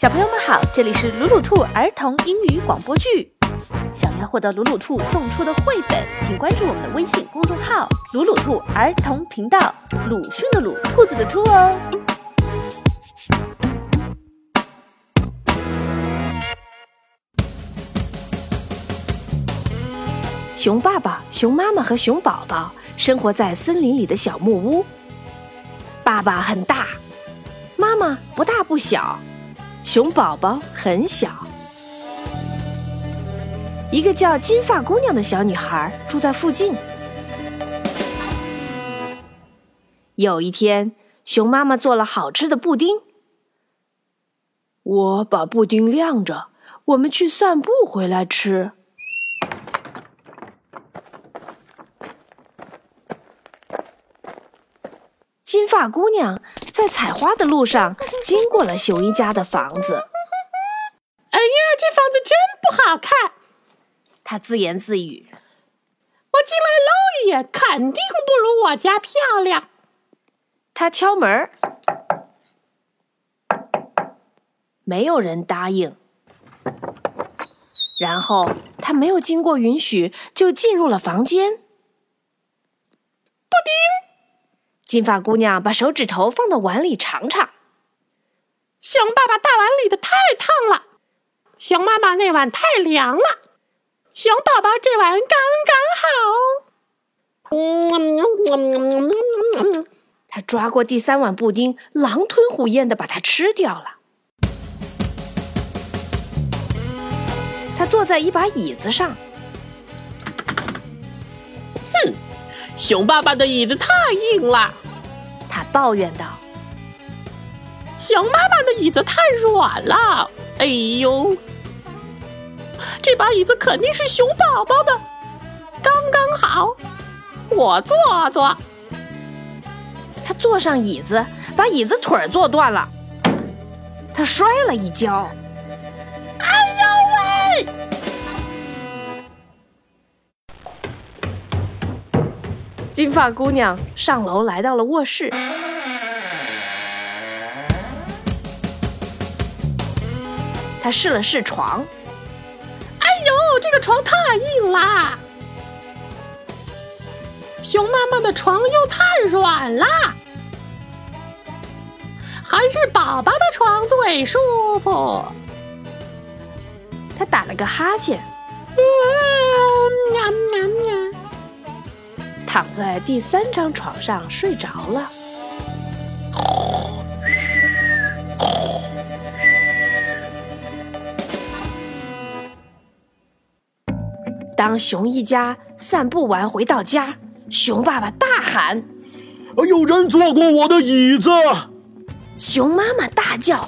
小朋友们好，这里是鲁鲁兔儿童英语广播剧。想要获得鲁鲁兔送出的绘本，请关注我们的微信公众号“鲁鲁兔儿童频道”。鲁迅的鲁，兔子的兔哦。熊爸爸、熊妈妈和熊宝宝生活在森林里的小木屋。爸爸很大，妈妈不大不小。熊宝宝很小，一个叫金发姑娘的小女孩住在附近。有一天，熊妈妈做了好吃的布丁，我把布丁晾着，我们去散步回来吃。金发姑娘在采花的路上经过了熊一家的房子。哎呀，这房子真不好看！她自言自语：“我进来搂一眼，肯定不如我家漂亮。”她敲门，没有人答应。然后她没有经过允许就进入了房间。布丁。金发姑娘把手指头放到碗里尝尝。熊爸爸大碗里的太烫了，熊妈妈那碗太凉了，熊宝宝这碗刚刚好。嗯，他抓过第三碗布丁，狼吞虎咽的把它吃掉了。他坐在一把椅子上。哼，熊爸爸的椅子太硬了。他抱怨道：“熊妈妈的椅子太软了，哎呦，这把椅子肯定是熊宝宝的，刚刚好，我坐坐。”他坐上椅子，把椅子腿坐断了，他摔了一跤，金发姑娘上楼来到了卧室，她试了试床，哎呦，这个床太硬啦！熊妈妈的床又太软啦，还是宝宝的床最舒服。她打了个哈欠。躺在第三张床上睡着了。当熊一家散步完回到家，熊爸爸大喊：“有人坐过我的椅子！”熊妈妈大叫：“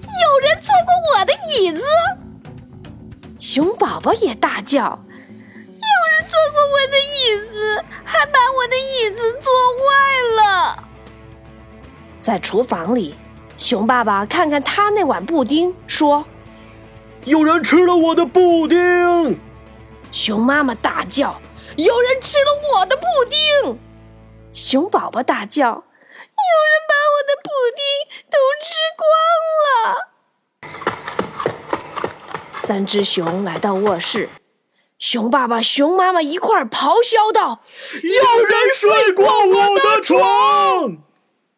有人坐过我的椅子！”熊宝宝也大叫。坐过我的椅子，还把我的椅子坐坏了。在厨房里，熊爸爸看看他那碗布丁，说：“有人吃了我的布丁。”熊妈妈大叫：“有人吃了我的布丁！”熊宝宝大叫：“有人把我的布丁都吃光了！”三只熊来到卧室。熊爸爸、熊妈妈一块儿咆哮道：“有人睡过我的床！”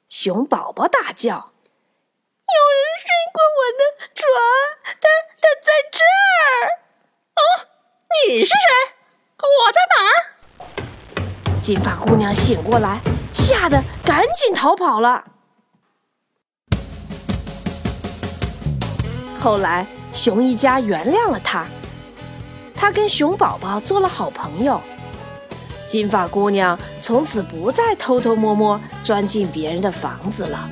熊宝宝大叫：“有人睡过我的床，他他在这儿！”哦，你是谁？我在哪儿？金发姑娘醒过来，吓得赶紧逃跑了。后来，熊一家原谅了他。他跟熊宝宝做了好朋友，金发姑娘从此不再偷偷摸摸钻进别人的房子了。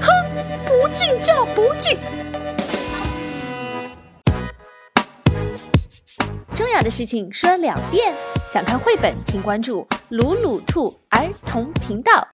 哼，不进就不进。重要的事情说两遍，想看绘本请关注“鲁鲁兔儿童频道”。